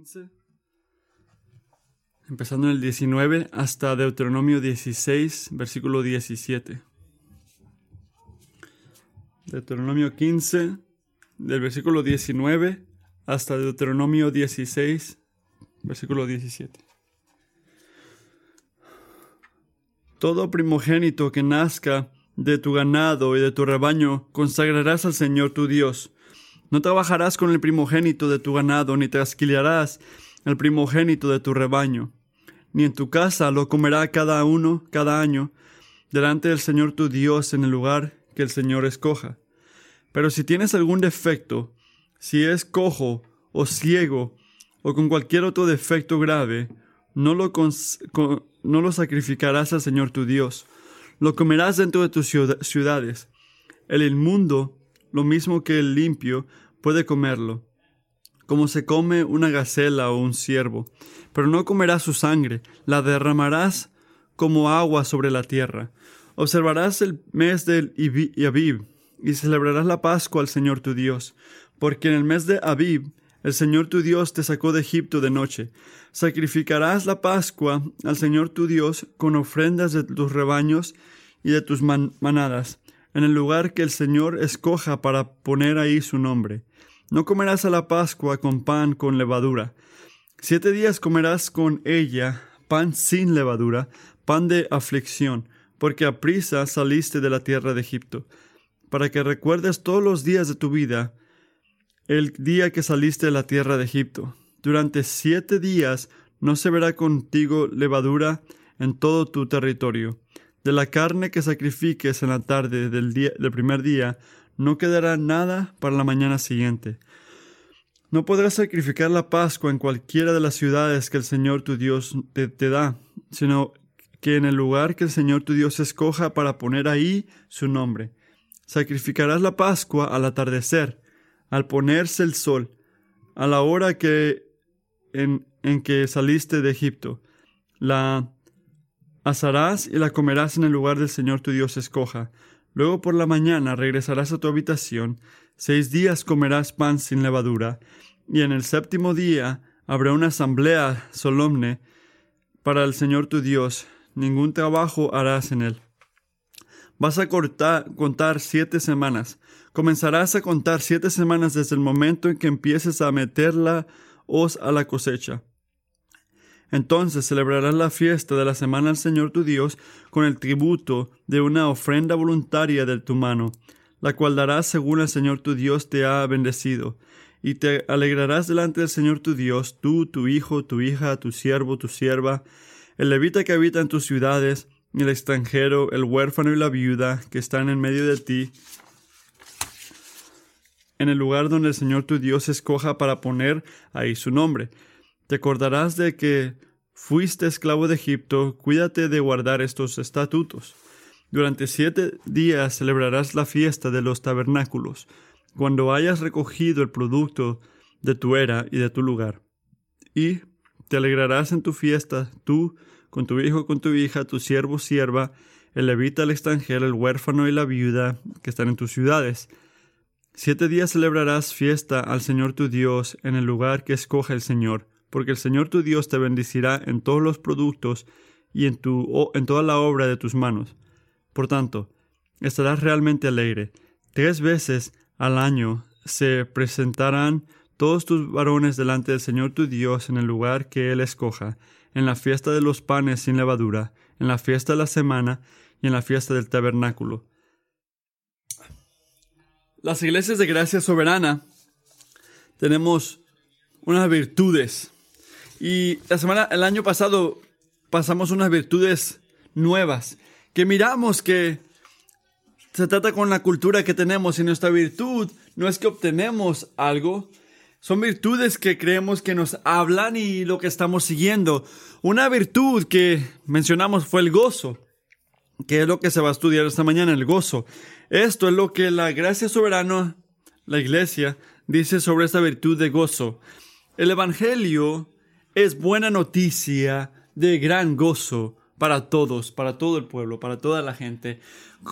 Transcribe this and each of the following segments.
15, empezando en el 19 hasta Deuteronomio 16, versículo 17. Deuteronomio 15, del versículo 19 hasta Deuteronomio 16, versículo 17. Todo primogénito que nazca de tu ganado y de tu rebaño consagrarás al Señor tu Dios. No trabajarás con el primogénito de tu ganado, ni trasquilarás el primogénito de tu rebaño, ni en tu casa lo comerá cada uno cada año, delante del Señor tu Dios en el lugar que el Señor escoja. Pero si tienes algún defecto, si es cojo o ciego o con cualquier otro defecto grave, no lo, no lo sacrificarás al Señor tu Dios. Lo comerás dentro de tus ciudades. El inmundo, lo mismo que el limpio, puede comerlo, como se come una gacela o un ciervo. Pero no comerás su sangre, la derramarás como agua sobre la tierra. Observarás el mes del Abib y celebrarás la Pascua al Señor tu Dios, porque en el mes de Abib el Señor tu Dios te sacó de Egipto de noche. Sacrificarás la Pascua al Señor tu Dios con ofrendas de tus rebaños y de tus manadas, en el lugar que el Señor escoja para poner ahí su nombre. No comerás a la Pascua con pan con levadura. Siete días comerás con ella pan sin levadura, pan de aflicción, porque a prisa saliste de la tierra de Egipto, para que recuerdes todos los días de tu vida el día que saliste de la tierra de Egipto. Durante siete días no se verá contigo levadura en todo tu territorio. De la carne que sacrifiques en la tarde del, día, del primer día, no quedará nada para la mañana siguiente. No podrás sacrificar la Pascua en cualquiera de las ciudades que el Señor tu Dios te, da, sino que en el lugar que el Señor tu Dios escoja para poner ahí su nombre. Sacrificarás la Pascua al atardecer, al ponerse el sol, a la hora que en, en que saliste de Egipto. La asarás y la comerás en el lugar del Señor tu Dios escoja. Luego por la mañana regresarás a tu habitación, seis días comerás pan sin levadura, y en el séptimo día habrá una asamblea solemne para el Señor tu Dios, ningún trabajo harás en él. Vas a contar siete semanas. Comenzarás a contar siete semanas desde el momento en que empieces a meterla os a la cosecha. Entonces celebrarás la fiesta de la semana al Señor tu Dios con el tributo de una ofrenda voluntaria de tu mano, la cual darás según el Señor tu Dios te ha bendecido. Y te alegrarás delante del Señor tu Dios, tú, tu hijo, tu hija, tu siervo, tu sierva, el levita que habita en tus ciudades, el extranjero, el huérfano y la viuda que están en medio de ti, en el lugar donde el Señor tu Dios escoja para poner ahí su nombre. Te acordarás de que fuiste esclavo de Egipto, cuídate de guardar estos estatutos. Durante siete días celebrarás la fiesta de los tabernáculos, cuando hayas recogido el producto de tu era y de tu lugar. Y te alegrarás en tu fiesta, tú, con tu hijo, con tu hija, tu siervo, sierva, el levita, el extranjero, el huérfano y la viuda que están en tus ciudades. Siete días celebrarás fiesta al Señor tu Dios en el lugar que escoge el Señor, porque el Señor tu Dios te bendecirá en todos los productos y en, tu, en toda la obra de tus manos. Por tanto, estarás realmente alegre. Tres veces al año se presentarán todos tus varones delante del Señor tu Dios en el lugar que Él escoja, en la fiesta de los panes sin levadura, en la fiesta de la semana y en la fiesta del tabernáculo. Las iglesias de gracia soberana tenemos unas virtudes. Y la semana, el año pasado pasamos unas virtudes nuevas que miramos que se trata con la cultura que tenemos y nuestra virtud no es que obtenemos algo, son virtudes que creemos que nos hablan y lo que estamos siguiendo. Una virtud que mencionamos fue el gozo, que es lo que se va a estudiar esta mañana, el gozo. Esto es lo que la gracia soberana, la iglesia, dice sobre esta virtud de gozo. El Evangelio es buena noticia de gran gozo para todos, para todo el pueblo, para toda la gente.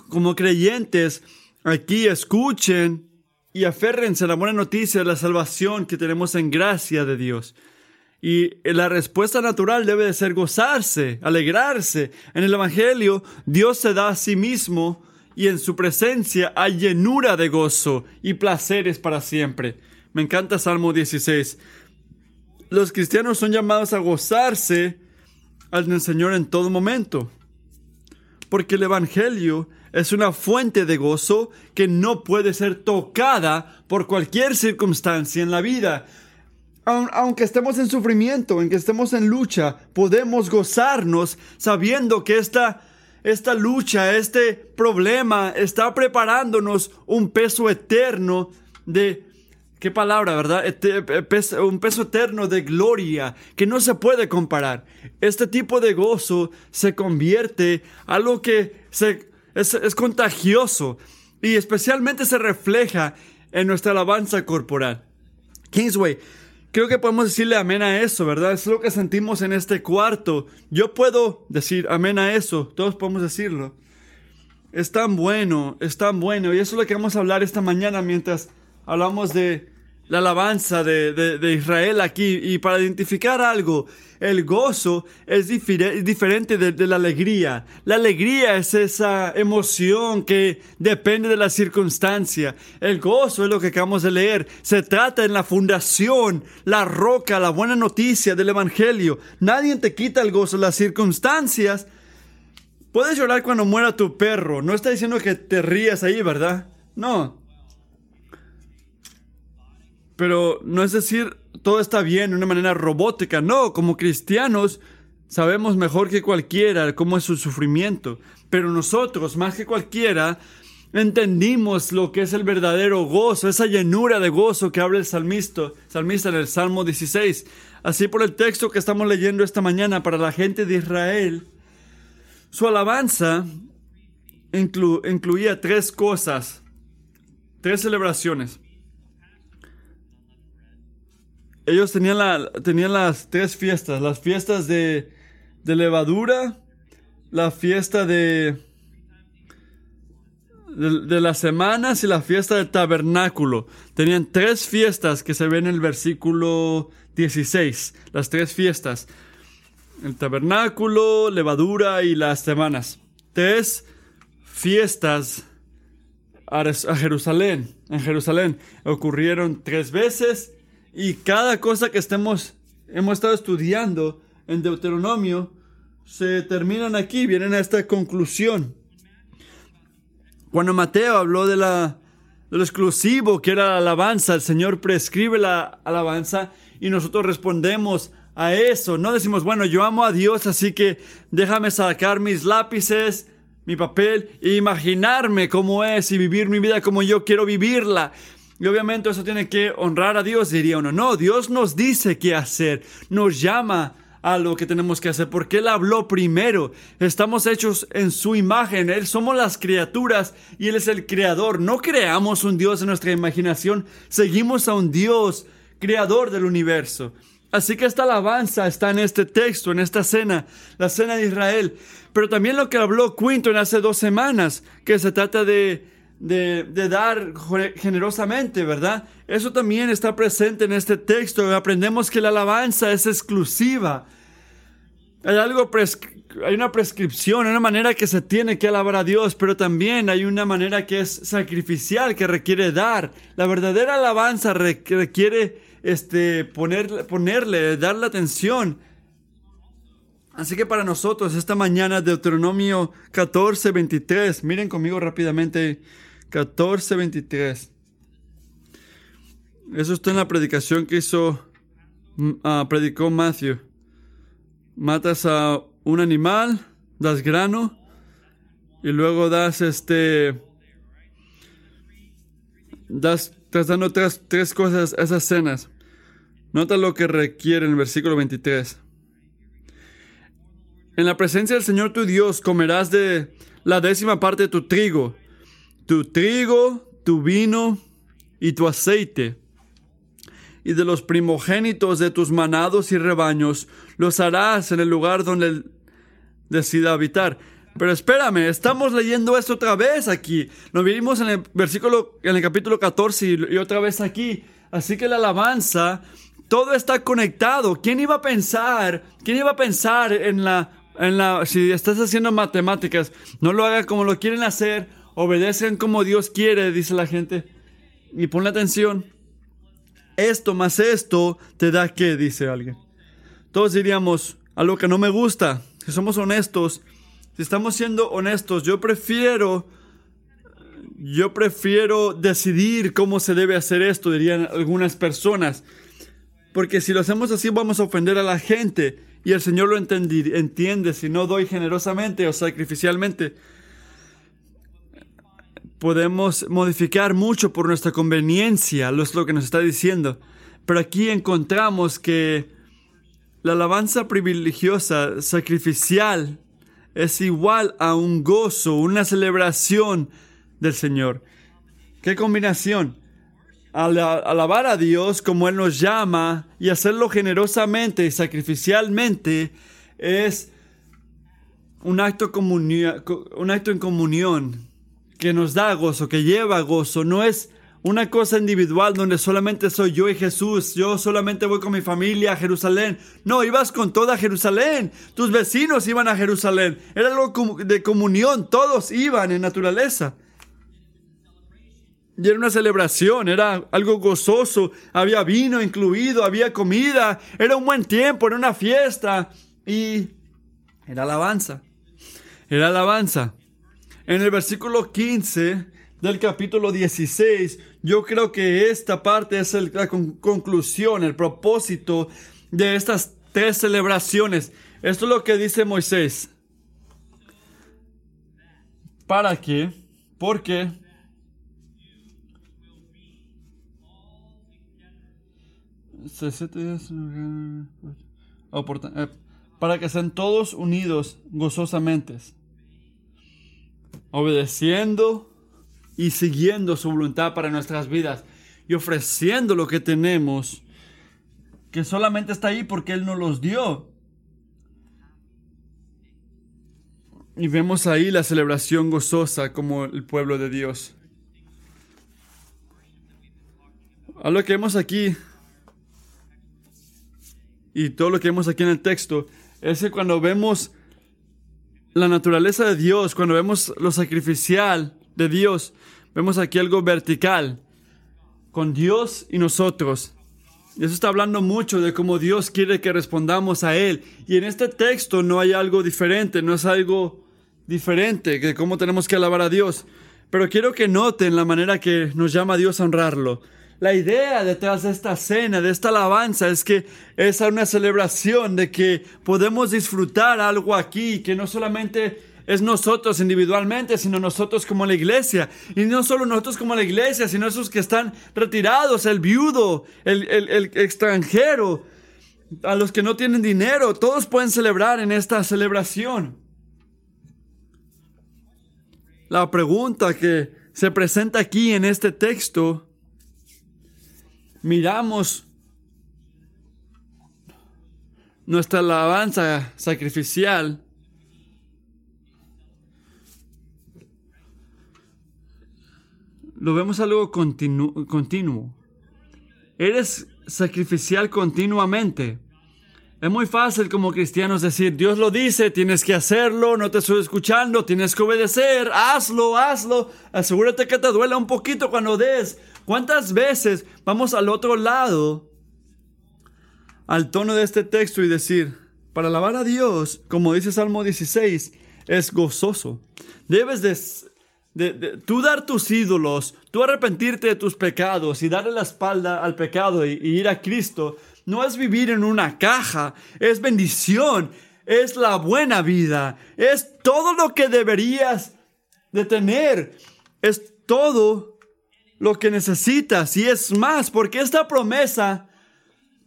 Como creyentes, aquí escuchen y aférrense a la buena noticia de la salvación que tenemos en gracia de Dios. Y la respuesta natural debe de ser gozarse, alegrarse. En el Evangelio, Dios se da a sí mismo y en su presencia hay llenura de gozo y placeres para siempre. Me encanta Salmo 16. Los cristianos son llamados a gozarse al Señor en todo momento. Porque el Evangelio es una fuente de gozo que no puede ser tocada por cualquier circunstancia en la vida. Aunque estemos en sufrimiento, aunque estemos en lucha, podemos gozarnos sabiendo que esta, esta lucha, este problema está preparándonos un peso eterno de Qué palabra, ¿verdad? Un peso eterno de gloria que no se puede comparar. Este tipo de gozo se convierte algo que se, es, es contagioso y especialmente se refleja en nuestra alabanza corporal. Kingsway, creo que podemos decirle amén a eso, ¿verdad? Es lo que sentimos en este cuarto. Yo puedo decir amén a eso, todos podemos decirlo. Es tan bueno, es tan bueno. Y eso es lo que vamos a hablar esta mañana mientras hablamos de la alabanza de, Israel aquí. Y para identificar algo, el gozo es diferente de, la alegría. La alegría es esa emoción que depende de la circunstancia. El gozo es lo que acabamos de leer. Se trata en la fundación, la roca, la buena noticia del Evangelio. Nadie te quita el gozo. Las circunstancias. Puedes llorar cuando muera tu perro. No está diciendo que te rías ahí, ¿verdad? No, pero no es decir todo está bien de una manera robótica. No, como cristianos sabemos mejor que cualquiera cómo es su sufrimiento. Pero nosotros, más que cualquiera, entendimos lo que es el verdadero gozo, esa llenura de gozo que habla el salmista, salmista en el Salmo 16. Así por el texto que estamos leyendo esta mañana para la gente de Israel, su alabanza incluía tres cosas, tres celebraciones. Ellos tenían, la, tenían las tres fiestas, las fiestas de, de levadura, la fiesta de, de, las semanas y la fiesta del tabernáculo. Tenían tres fiestas que se ven en el versículo 16, las tres fiestas. El tabernáculo, levadura y las semanas. Tres fiestas a Jerusalén. En Jerusalén ocurrieron tres veces y cada cosa que estemos, hemos estado estudiando en Deuteronomio, se terminan aquí, vienen a esta conclusión. Cuando Mateo habló de, la, de lo exclusivo que era la alabanza, el Señor prescribe la alabanza y nosotros respondemos a eso. No decimos, bueno, yo amo a Dios, así que déjame sacar mis lápices, mi papel e imaginarme cómo es y vivir mi vida como yo quiero vivirla. Y obviamente eso tiene que honrar a Dios, diría uno. No, Dios nos dice qué hacer, nos llama a lo que tenemos que hacer, porque Él habló primero. Estamos hechos en su imagen, Él somos las criaturas y Él es el creador. No creamos un Dios en nuestra imaginación, seguimos a un Dios creador del universo. Así que esta alabanza está en este texto, en esta cena, la cena de Israel. Pero también lo que habló Quinton hace dos semanas, que se trata de de, dar generosamente, ¿verdad? Eso también está presente en este texto. Aprendemos que la alabanza es exclusiva. Hay algo, hay una prescripción, una manera que se tiene que alabar a Dios, pero también hay una manera que es sacrificial, que requiere dar. La verdadera alabanza requiere este, poner, ponerle, darle atención. Así que para nosotros esta mañana Deuteronomio 14, 23, miren conmigo rápidamente 14:23. Eso está en la predicación que hizo, mm, ah, predicó Matthew. Matas a un animal, das grano y luego das este, das, estás dando tres, tres cosas esas cenas. Nota lo que requiere en el versículo 23. En la presencia del Señor tu Dios comerás de la décima parte de tu trigo tu trigo, tu vino y tu aceite. Y de los primogénitos de tus manados y rebaños los harás en el lugar donde decida habitar. Pero espérame, estamos leyendo esto otra vez aquí. Lo vimos en el versículo, en el capítulo 14 y, y otra vez aquí. Así que la alabanza todo está conectado. ¿Quién iba a pensar? ¿Quién iba a pensar en la, en la, si estás haciendo matemáticas, no lo haga como lo quieren hacer, obedecen como Dios quiere, dice la gente. Y ponle atención. Esto más esto te da qué, dice alguien. Todos diríamos, algo que no me gusta, si somos honestos, si estamos siendo honestos, yo prefiero yo prefiero decidir cómo se debe hacer esto, dirían algunas personas. Porque si lo hacemos así vamos a ofender a la gente y el Señor lo entiende si no doy generosamente o sacrificialmente. Podemos modificar mucho por nuestra conveniencia, lo es lo que nos está diciendo. Pero aquí encontramos que la alabanza privilegiosa, sacrificial, es igual a un gozo, una celebración del Señor. ¿Qué combinación? alabar a Dios como Él nos llama y hacerlo generosamente y sacrificialmente es un acto, un acto en comunión que nos da gozo, que lleva gozo. No es una cosa individual donde solamente soy yo y Jesús. Yo solamente voy con mi familia a Jerusalén. No, ibas con toda Jerusalén. Tus vecinos iban a Jerusalén. Era algo de comunión. Todos iban en naturaleza. Y era una celebración, era algo gozoso, había vino incluido, había comida, era un buen tiempo, era una fiesta y era alabanza. Era alabanza. En el versículo 15 del capítulo 16, yo creo que esta parte es la conclusión, el propósito de estas tres celebraciones. Esto es lo que dice Moisés. ¿Para qué? Porque Eh, para que sean todos unidos gozosamente, obedeciendo y siguiendo su voluntad para nuestras vidas y ofreciendo lo que tenemos, que solamente está ahí porque Él nos los dio. Y vemos ahí la celebración gozosa como el pueblo de Dios. A lo que vemos aquí y todo lo que vemos aquí en el texto es que cuando vemos la naturaleza de Dios, cuando vemos lo sacrificial de Dios, vemos aquí algo vertical, con Dios y nosotros. Y eso está hablando mucho de cómo Dios quiere que respondamos a Él. Y en este texto no hay algo diferente, no es algo diferente de cómo tenemos que alabar a Dios. Pero quiero que noten la manera que nos llama Dios a honrarlo. La idea detrás de esta cena, de esta alabanza, es que es una celebración de que podemos disfrutar algo aquí, que no solamente es nosotros individualmente, sino nosotros como la iglesia. Y no solo nosotros como la iglesia, sino esos que están retirados, el viudo, el, el extranjero, a los que no tienen dinero, todos pueden celebrar en esta celebración. La pregunta que se presenta aquí en este texto miramos nuestra alabanza sacrificial, lo vemos algo continuo. Eres sacrificial continuamente. Es muy fácil como cristianos decir, Dios lo dice, tienes que hacerlo, no te estoy escuchando, tienes que obedecer, hazlo, hazlo, asegúrate que te duela un poquito cuando des, ¿Cuántas veces vamos al otro lado, al tono de este texto y decir, para alabar a Dios, como dice Salmo 16, es gozoso? Debes de, tú dar tus ídolos, tú arrepentirte de tus pecados y darle la espalda al pecado y ir a Cristo, no es vivir en una caja, es bendición, es la buena vida, es todo lo que deberías de tener, es todo lo que necesitas y es más, porque esta promesa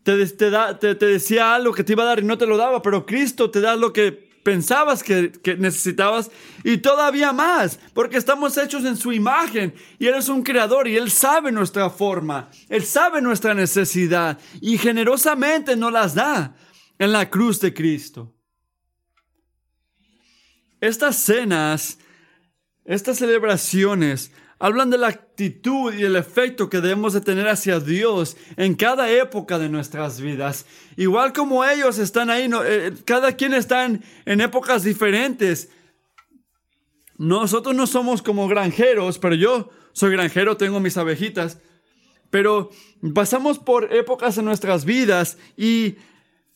te, te, decía algo que te iba a dar y no te lo daba, pero Cristo te da lo que pensabas que, que, necesitabas y todavía más, porque estamos hechos en su imagen y Él es un creador y Él sabe nuestra forma, Él sabe nuestra necesidad y generosamente nos las da en la cruz de Cristo. Estas cenas, estas celebraciones hablan de la actitud y el efecto que debemos de tener hacia Dios en cada época de nuestras vidas. Igual como ellos están ahí, eh, cada quien está en épocas diferentes. Nosotros no somos como granjeros, pero yo soy granjero, tengo mis abejitas. Pero pasamos por épocas en nuestras vidas y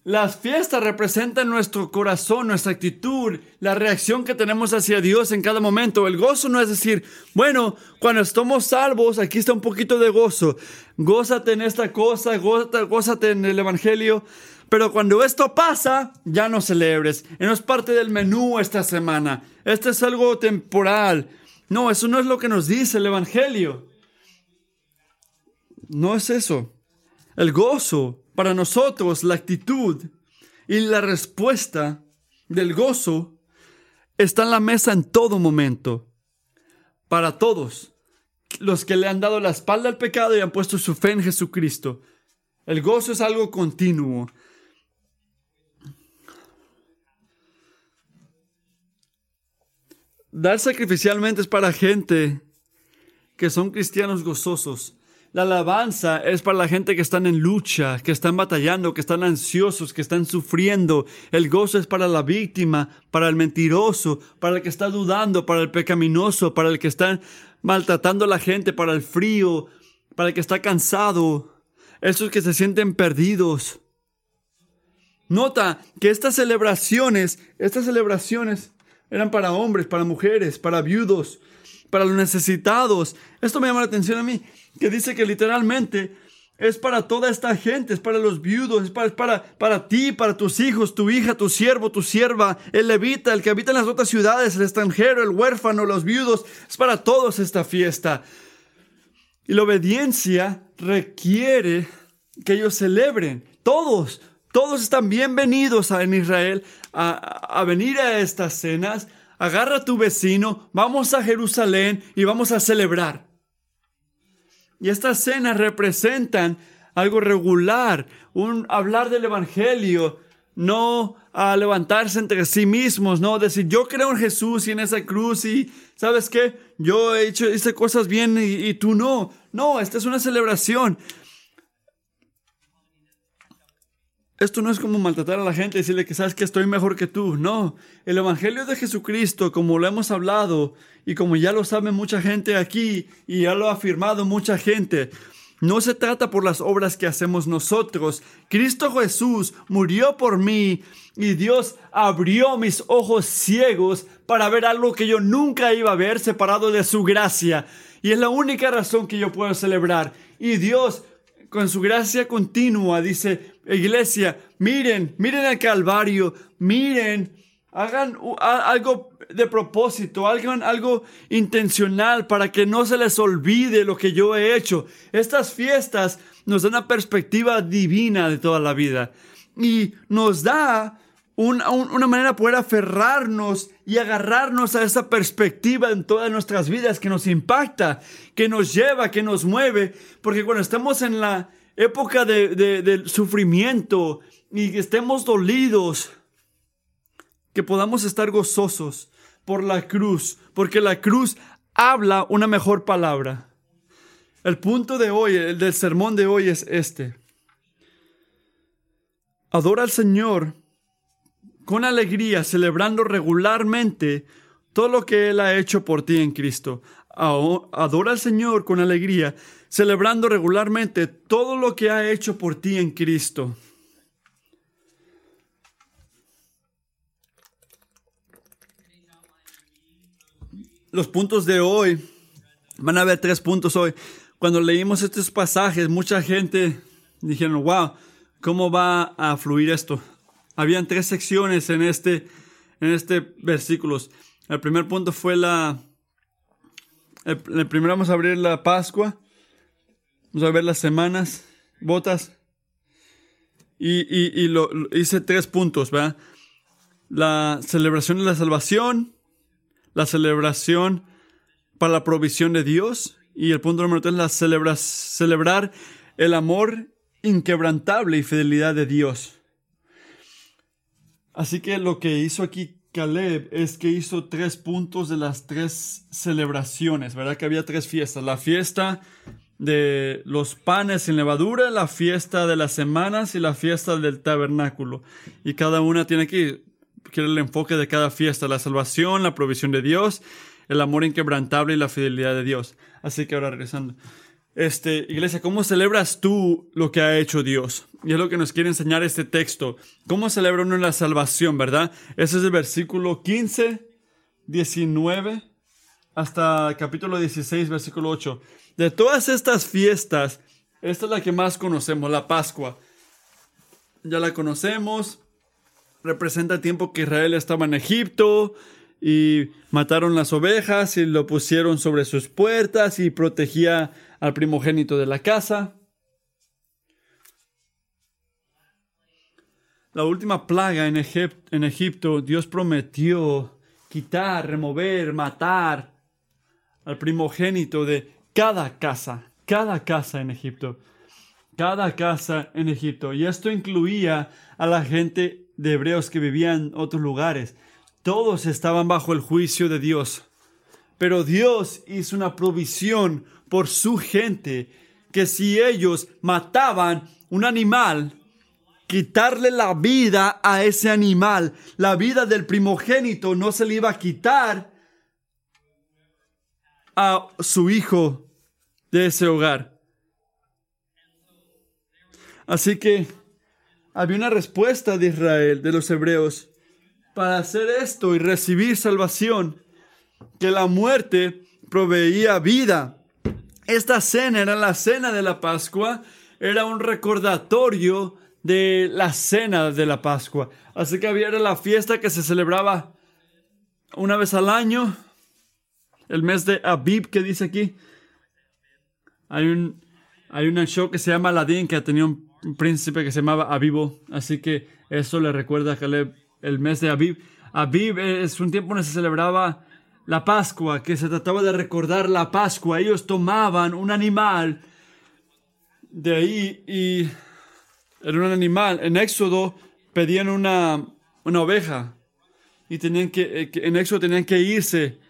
las fiestas representan nuestro corazón, nuestra actitud, la reacción que tenemos hacia Dios en cada momento. El gozo no es decir, bueno, cuando estamos salvos, aquí está un poquito de gozo. Gózate en esta cosa, gózate, en el Evangelio. Pero cuando esto pasa, ya no celebres. No es parte del menú esta semana. Esto es algo temporal. No, eso no es lo que nos dice el Evangelio. No es eso. El gozo para nosotros la actitud y la respuesta del gozo está en la mesa en todo momento. Para todos los que le han dado la espalda al pecado y han puesto su fe en Jesucristo. El gozo es algo continuo. Dar sacrificialmente es para gente que son cristianos gozosos. La alabanza es para la gente que están en lucha, que están batallando, que están ansiosos, que están sufriendo. El gozo es para la víctima, para el mentiroso, para el que está dudando, para el pecaminoso, para el que está maltratando a la gente, para el frío, para el que está cansado, esos que se sienten perdidos. Nota que estas celebraciones, estas celebraciones eran para hombres, para mujeres, para viudos, para los necesitados. Esto me llama la atención a mí que dice que literalmente es para toda esta gente, es para los viudos, es para, para, para ti, para tus hijos, tu hija, tu siervo, tu sierva, el levita, el que habita en las otras ciudades, el extranjero, el huérfano, los viudos, es para todos esta fiesta. Y la obediencia requiere que ellos celebren, todos, todos están bienvenidos en Israel a, a venir a estas cenas. Agarra a tu vecino, vamos a Jerusalén y vamos a celebrar. Y estas cenas representan algo regular, un hablar del Evangelio, no a levantarse entre sí mismos, no decir yo creo en Jesús y en esa cruz y sabes qué, yo he hecho hice cosas bien y, y tú no. No, esta es una celebración. Esto no es como maltratar a la gente y decirle que sabes que estoy mejor que tú. No, el Evangelio de Jesucristo, como lo hemos hablado y como ya lo sabe mucha gente aquí y ya lo ha afirmado mucha gente, no se trata por las obras que hacemos nosotros. Cristo Jesús murió por mí y Dios abrió mis ojos ciegos para ver algo que yo nunca iba a ver separado de su gracia. Y es la única razón que yo puedo celebrar. Y Dios con su gracia continua, dice, iglesia, miren, miren el Calvario, miren, hagan algo de propósito, hagan algo intencional para que no se les olvide lo que yo he hecho. Estas fiestas nos dan una perspectiva divina de toda la vida y nos da una, manera de poder aferrarnos y agarrarnos a esa perspectiva en todas nuestras vidas que nos impacta, que nos lleva, que nos mueve, porque cuando estamos en la época de, sufrimiento y que estemos dolidos, que podamos estar gozosos por la cruz, porque la cruz habla una mejor palabra. El punto de hoy, el del sermón de hoy es este. Adora al Señor con alegría, celebrando regularmente todo lo que Él ha hecho por ti en Cristo. Adora al Señor con alegría, celebrando regularmente todo lo que ha hecho por ti en Cristo. Los puntos de hoy, van a haber tres puntos hoy. Cuando leímos estos pasajes, mucha gente dijeron, wow, ¿cómo va a fluir esto? Habían tres secciones en este, en este versículos. El primer punto fue la... El, primero vamos a abrir la Pascua. Vamos a ver las semanas, botas. Y, y, lo, hice tres puntos, ¿verdad? La celebración de la salvación, la celebración para la provisión de Dios y el punto número tres, la celebra, celebrar el amor inquebrantable y fidelidad de Dios. Así que lo que hizo aquí Caleb es que hizo tres puntos de las tres celebraciones, ¿verdad? Que había tres fiestas. La fiesta de los panes sin levadura, la fiesta de las semanas y la fiesta del tabernáculo. Y cada una tiene que ir, el enfoque de cada fiesta, la salvación, la provisión de Dios, el amor inquebrantable y la fidelidad de Dios. Así que ahora regresando. Este, iglesia, ¿cómo celebras tú lo que ha hecho Dios? Y es lo que nos quiere enseñar este texto. ¿Cómo celebra uno la salvación, verdad? Ese es el versículo 15, 19, hasta capítulo 16, versículo 8. De todas estas fiestas, esta es la que más conocemos, la Pascua. Ya la conocemos. Representa el tiempo que Israel estaba en Egipto y mataron las ovejas y lo pusieron sobre sus puertas y protegía al primogénito de la casa. La última plaga en, Egipto, Dios prometió quitar, remover, matar al primogénito de cada casa, cada casa en Egipto, cada casa en Egipto. Y esto incluía a la gente de hebreos que vivían en otros lugares. Todos estaban bajo el juicio de Dios. Pero Dios hizo una provisión por su gente, que si ellos mataban un animal, quitarle la vida a ese animal, la vida del primogénito no se le iba a quitar a su hijo de ese hogar. Así que había una respuesta de Israel, de los hebreos, para hacer esto y recibir salvación, que la muerte proveía vida. Esta cena era la cena de la Pascua, era un recordatorio de la cena de la Pascua. Así que había la fiesta que se celebraba una vez al año, el mes de Abib que dice aquí. Hay un, hay un show que se llama Aladín que tenía un, príncipe que se llamaba Abibo, así que eso le recuerda a Caleb el mes de Abib. Abib es un tiempo donde se celebraba la Pascua, que se trataba de recordar la Pascua. Ellos tomaban un animal de ahí y era un animal. En Éxodo pedían una, una oveja y tenían que, eh, en Éxodo tenían que irse.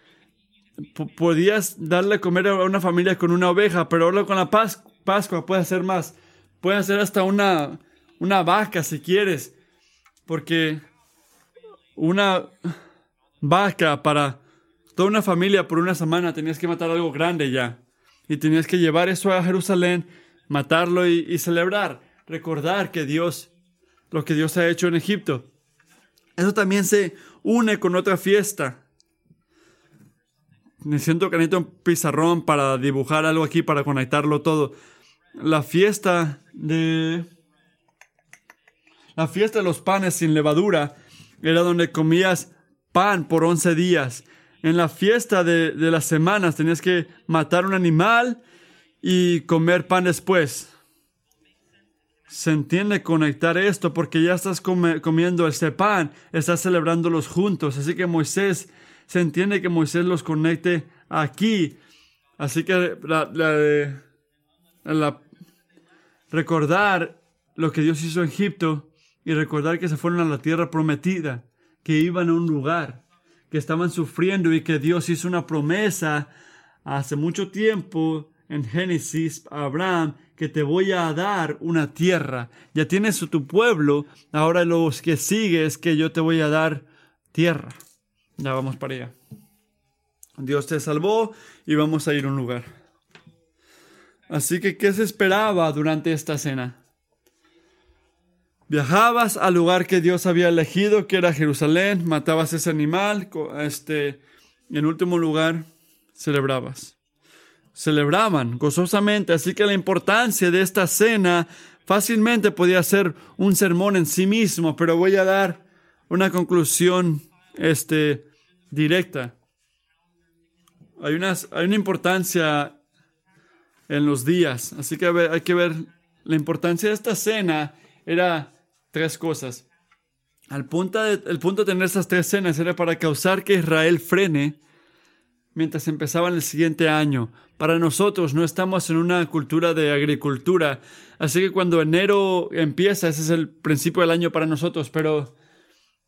podías darle a comer a una familia con una oveja, pero ahora con la Pascua puedes hacer más. Puedes hacer hasta una, una vaca si quieres, porque una vaca para toda una familia por una semana tenías que matar algo grande ya. Y tenías que llevar eso a Jerusalén, matarlo y, celebrar, recordar que Dios, lo que Dios ha hecho en Egipto. Eso también se une con otra fiesta. Siento que necesito un pizarrón para dibujar algo aquí, para conectarlo todo. La fiesta de... La fiesta de los panes sin levadura era donde comías pan por once días en la fiesta de, las semanas tenías que matar un animal y comer pan después. Se entiende conectar esto porque ya estás comiendo este pan, estás celebrándolos juntos. Así que Moisés, se entiende que Moisés los conecte aquí. Así que recordar lo que Dios hizo en Egipto y recordar que se fueron a la tierra prometida, que iban a un lugar que estaban sufriendo y que Dios hizo una promesa hace mucho tiempo en Génesis a Abraham que te voy a dar una tierra. Ya tienes tu pueblo, ahora los que sigues que yo te voy a dar tierra. Ya vamos para allá. Dios te salvó y vamos a ir a un lugar. Así que, ¿qué se esperaba durante esta cena? Viajabas al lugar que Dios había elegido, que era Jerusalén, matabas ese animal, este, y en último lugar, celebrabas. Celebraban gozosamente, así que la importancia de esta cena fácilmente podía ser un sermón en sí mismo, pero voy a dar una conclusión este, directa. Hay, hay una importancia en los días, así que hay que ver la importancia de esta cena era tres cosas. Al punto el punto de tener esas tres cenas era para causar que Israel frene mientras empezaba el siguiente año. Para nosotros no estamos en una cultura de agricultura, así que cuando enero empieza, ese es el principio del año para nosotros, pero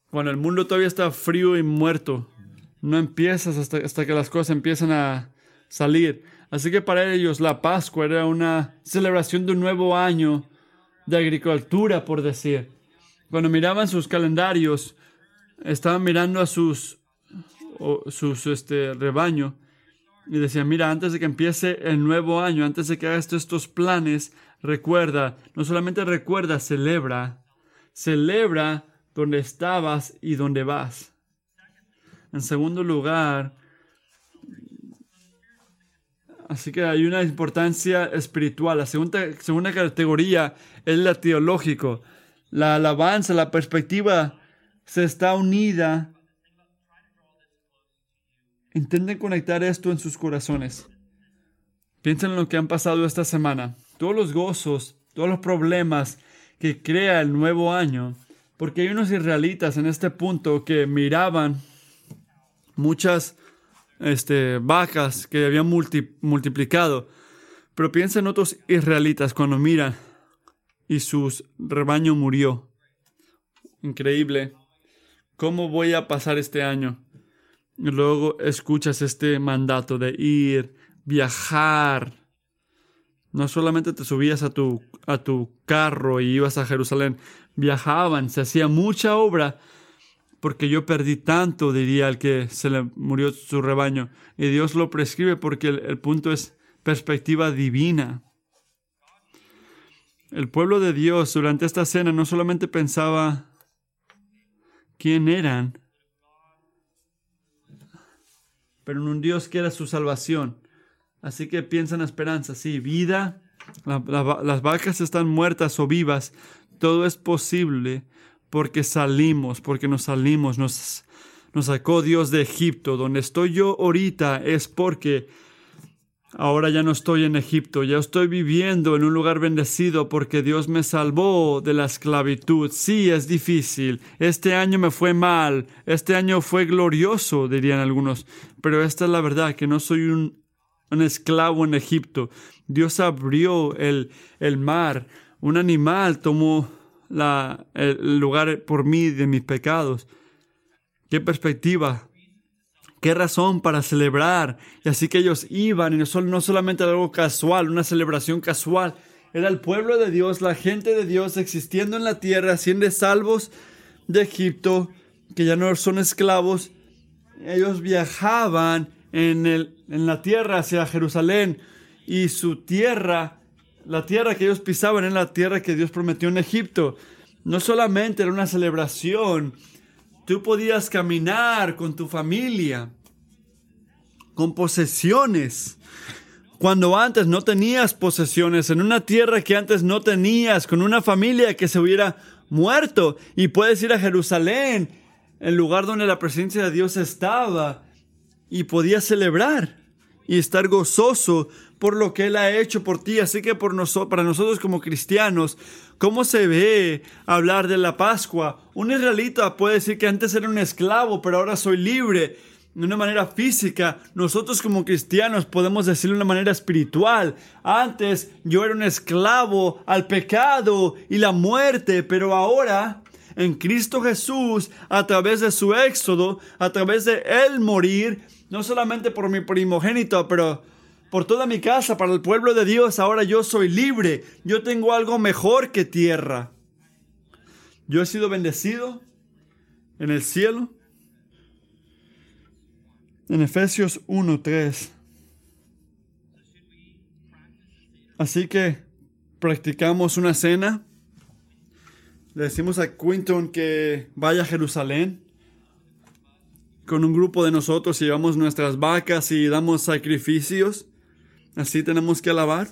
cuando el mundo todavía está frío y muerto. No empiezas hasta, hasta que las cosas empiezan a salir. Así que para ellos la Pascua era una celebración de un nuevo año de agricultura, por decir. Cuando miraban sus calendarios, estaban mirando a sus, sus este, rebaño y decían, mira, antes de que empiece el nuevo año, antes de que hagas estos planes, recuerda, no solamente recuerda, celebra, celebra donde estabas y donde vas. En segundo lugar, así que hay una importancia espiritual. La segunda, segunda categoría es la teológico. La alabanza, la perspectiva se está unida. Intenten conectar esto en sus corazones. Piensen en lo que han pasado esta semana. Todos los gozos, todos los problemas que crea el nuevo año. Porque hay unos israelitas en este punto que miraban muchas este, vacas que habían multiplicado. Pero piensa en otros israelitas cuando miran y su rebaño murió. Increíble. ¿Cómo voy a pasar este año? Luego escuchas este mandato de ir, viajar. No solamente te subías a tu, a tu carro y ibas a Jerusalén, viajaban, se hacía mucha obra porque yo perdí tanto, diría el que se le murió su rebaño. Y Dios lo prescribe porque el, punto es perspectiva divina. El pueblo de Dios durante esta cena no solamente pensaba quién eran, pero en un Dios que era su salvación. Así que piensa en esperanza, sí, vida, las vacas están muertas o vivas, todo es posible porque salimos, porque nos salimos, nos, nos sacó Dios de Egipto. Donde estoy yo ahorita es porque ahora ya no estoy en Egipto, ya estoy viviendo en un lugar bendecido porque Dios me salvó de la esclavitud. Sí, es difícil. Este año me fue mal, este año fue glorioso, dirían algunos, pero esta es la verdad, que no soy un, esclavo en Egipto. Dios abrió el, el mar, un animal tomó la, el lugar por mí de mis pecados. Qué perspectiva, qué razón para celebrar. Y así que ellos iban, y no, solamente algo casual, una celebración casual, era el pueblo de Dios, la gente de Dios existiendo en la tierra, siendo salvos de Egipto, que ya no son esclavos. Ellos viajaban en, el, en la tierra hacia Jerusalén y su tierra la tierra que ellos pisaban era la tierra que Dios prometió en Egipto. No solamente era una celebración, tú podías caminar con tu familia, con posesiones. Cuando antes no tenías posesiones, en una tierra que antes no tenías, con una familia que se hubiera muerto, y puedes ir a Jerusalén, el lugar donde la presencia de Dios estaba, y podías celebrar y estar gozoso por lo que Él ha hecho por ti. Así que por nosotros, para nosotros como cristianos, ¿cómo se ve hablar de la Pascua? Un israelita puede decir que antes era un esclavo, pero ahora soy libre. De una manera física, nosotros como cristianos podemos decirlo de una manera espiritual. Antes yo era un esclavo al pecado y la muerte, pero ahora en Cristo Jesús, a través de su éxodo, a través de Él morir, no solamente por mi primogénito, pero por toda mi casa, para el pueblo de Dios, ahora yo soy libre. Yo tengo algo mejor que tierra. Yo he sido bendecido en el cielo. En Efesios 1.3. Así que practicamos una cena. Le decimos a Quinton que vaya a Jerusalén con un grupo de nosotros y llevamos nuestras vacas y damos sacrificios. ¿Así tenemos que alabar?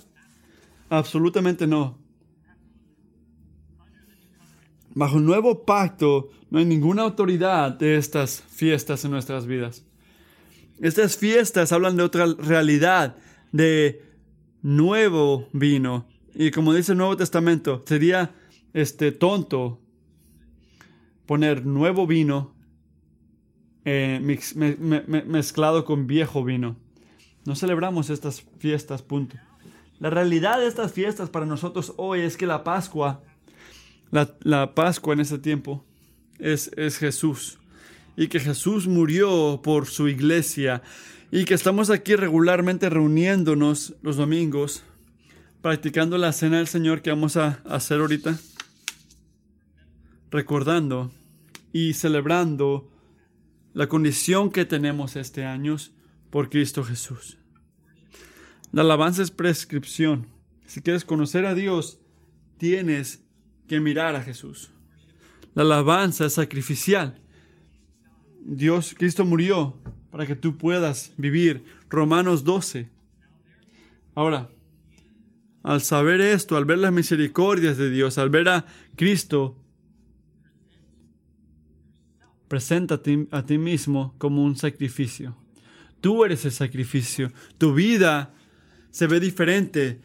Absolutamente no. Bajo el nuevo pacto no hay ninguna autoridad de estas fiestas en nuestras vidas. Estas fiestas hablan de otra realidad, de nuevo vino. Y como dice el Nuevo Testamento, sería este tonto poner nuevo vino eh, mezclado con viejo vino. No celebramos estas fiestas, punto. La realidad de estas fiestas para nosotros hoy es que la Pascua, la, Pascua en ese tiempo, es, es Jesús. Y que Jesús murió por su iglesia. Y que estamos aquí regularmente reuniéndonos los domingos, practicando la cena del Señor que vamos a hacer ahorita, recordando y celebrando la condición que tenemos este año por Cristo Jesús. La alabanza es prescripción. Si quieres conocer a Dios, tienes que mirar a Jesús. La alabanza es sacrificial. Dios, Cristo murió para que tú puedas vivir. Romanos 12. Ahora, al saber esto, al ver las misericordias de Dios, al ver a Cristo, presenta a ti, a ti mismo como un sacrificio. Tú eres el sacrificio. Tu vida se ve diferente.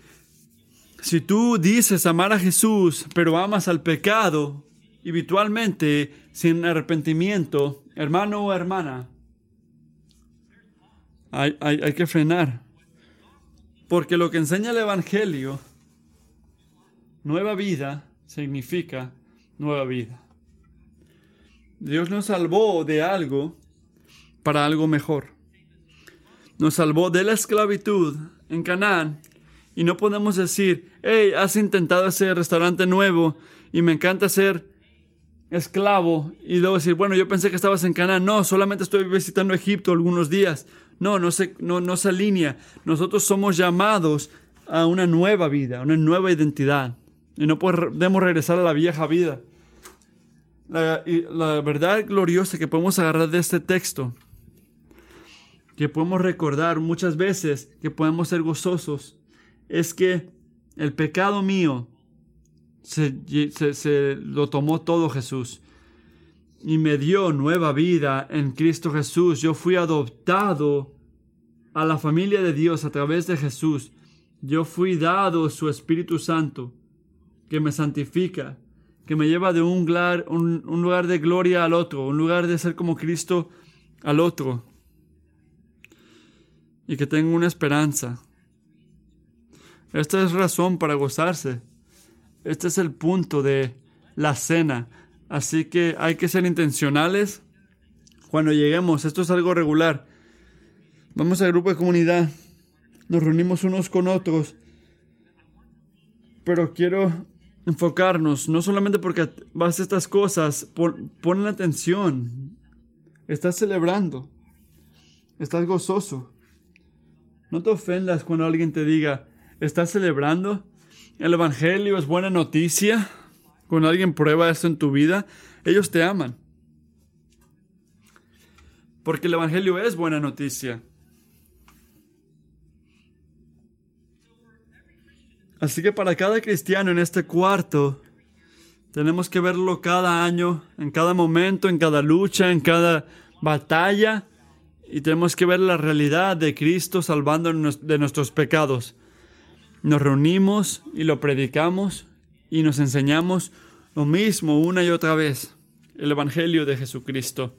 Si tú dices amar a Jesús, pero amas al pecado, habitualmente, sin arrepentimiento, hermano o hermana, hay, hay, que frenar. Porque lo que enseña el Evangelio, nueva vida, significa nueva vida. Dios nos salvó de algo para algo mejor. Nos salvó de la esclavitud en Canaán y no podemos decir, hey, has intentado ese restaurante nuevo y me encanta ser esclavo y luego decir, bueno, yo pensé que estabas en Canaán. No, solamente estoy visitando Egipto algunos días. No, no se, no, no se alinea. Nosotros somos llamados a una nueva vida, a una nueva identidad. Y no podemos regresar a la vieja vida. La, la verdad gloriosa que podemos agarrar de este texto, que podemos recordar muchas veces, que podemos ser gozosos, es que el pecado mío se, lo tomó todo Jesús y me dio nueva vida en Cristo Jesús. Yo fui adoptado a la familia de Dios a través de Jesús. Yo fui dado su Espíritu Santo que me santifica, que me lleva de un lugar, un lugar de gloria al otro, un lugar de ser como Cristo al otro. Y que tengo una esperanza. Esta es razón para gozarse. Este es el punto de la cena. Así que hay que ser intencionales cuando lleguemos. Esto es algo regular. Vamos al grupo de comunidad. Nos reunimos unos con otros. Pero quiero enfocarnos, no solamente porque vas a estas cosas, pon, atención. Estás celebrando. Estás gozoso. No te ofendas cuando alguien te diga, ¿Estás celebrando? El Evangelio es buena noticia. Cuando alguien prueba esto en tu vida, ellos te aman. Porque el Evangelio es buena noticia. Así que para cada cristiano en este cuarto, tenemos que verlo cada año, en cada momento, en cada lucha, en cada batalla, y tenemos que ver la realidad de Cristo salvándonos de nuestros pecados nos reunimos y lo predicamos y nos enseñamos lo mismo una y otra vez, el Evangelio de Jesucristo.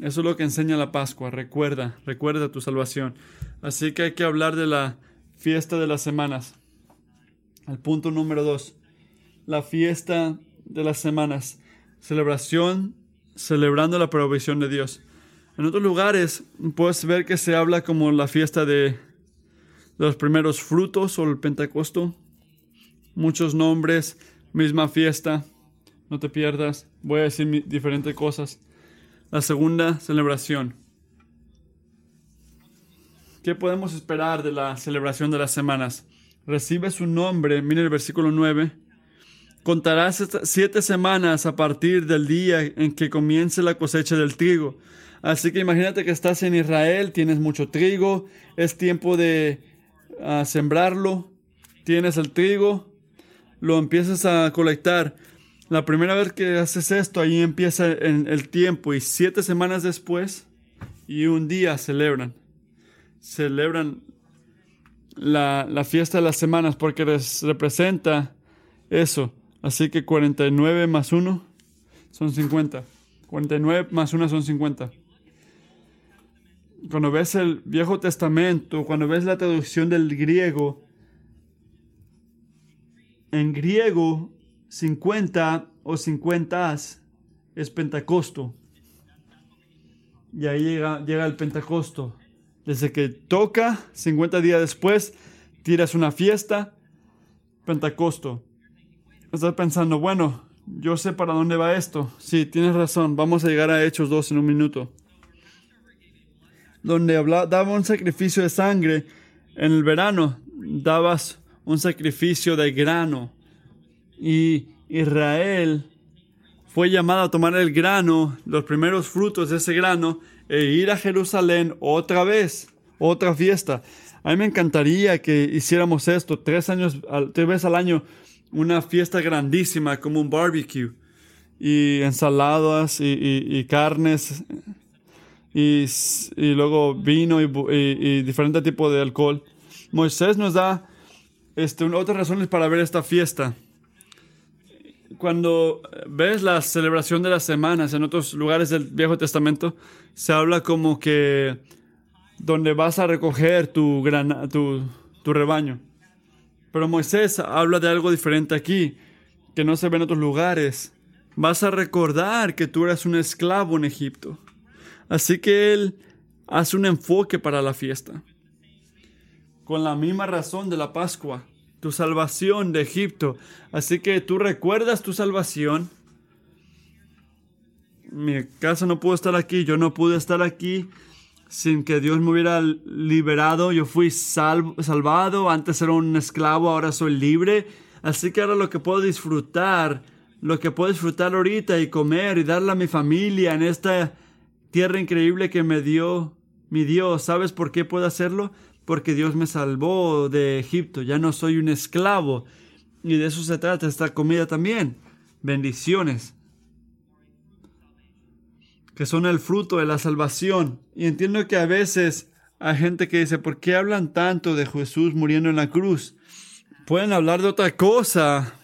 Eso es lo que enseña la Pascua. Recuerda, recuerda tu salvación. Así que hay que hablar de la fiesta de las semanas. El punto número dos. La fiesta de las semanas. Celebración, celebrando la provisión de Dios. En otros lugares puedes ver que se habla como la fiesta de los primeros frutos o el Pentecosto. Muchos nombres, misma fiesta. No te pierdas. Voy a decir diferentes cosas. La segunda celebración. ¿Qué podemos esperar de la celebración de las semanas? Recibe su nombre. Mire el versículo 9. Contarás siete semanas a partir del día en que comience la cosecha del trigo. Así que imagínate que estás en Israel, tienes mucho trigo, es tiempo de a sembrarlo, tienes el trigo, lo empiezas a colectar. La primera vez que haces esto, ahí empieza el tiempo y siete semanas después y un día celebran. Celebran la, la fiesta de las semanas porque representa eso. Así que 49 más 1 son 50. 49 más 1 son 50 cuando ves el Viejo Testamento, cuando ves la traducción del griego, en griego 50 o 50 es Pentecosto. Y ahí llega, llega el Pentecosto. Desde que toca, 50 días después, tiras una fiesta, Pentecosto. Estás pensando, bueno, yo sé para dónde va esto. Sí, tienes razón, vamos a llegar a Hechos 2 en un minuto. Donde hablaba, daba un sacrificio de sangre en el verano, dabas un sacrificio de grano. Y Israel fue llamado a tomar el grano, los primeros frutos de ese grano, e ir a Jerusalén otra vez, otra fiesta. A mí me encantaría que hiciéramos esto tres años, tres veces al año, una fiesta grandísima como un barbecue y ensaladas y, carnes y, luego vino y, diferente tipo de alcohol. Moisés nos da este, otras razones para ver esta fiesta. Cuando ves la celebración de las semanas en otros lugares del Viejo Testamento, se habla como que donde vas a recoger tu, gran, tu, tu rebaño. Pero Moisés habla de algo diferente aquí, que no se ve en otros lugares. Vas a recordar que tú eras un esclavo en Egipto. Así que él hace un enfoque para la fiesta. Con la misma razón de la Pascua, tu salvación de Egipto. Así que tú recuerdas tu salvación mi casa no pudo estar aquí, yo no pude estar aquí sin que Dios me hubiera liberado. Yo fui salvado, antes era un esclavo, ahora soy libre. Así que ahora lo que puedo disfrutar, lo que puedo disfrutar ahorita y comer y darle a mi familia en esta tierra increíble que me dio mi Dios. ¿Sabes por qué puedo hacerlo? Porque Dios me salvó de Egipto. Ya no soy un esclavo. Y de eso se trata esta comida también. Bendiciones que son el fruto de la salvación. Y entiendo que a veces hay gente que dice, ¿por qué hablan tanto de Jesús muriendo en la cruz? Pueden hablar de otra cosa.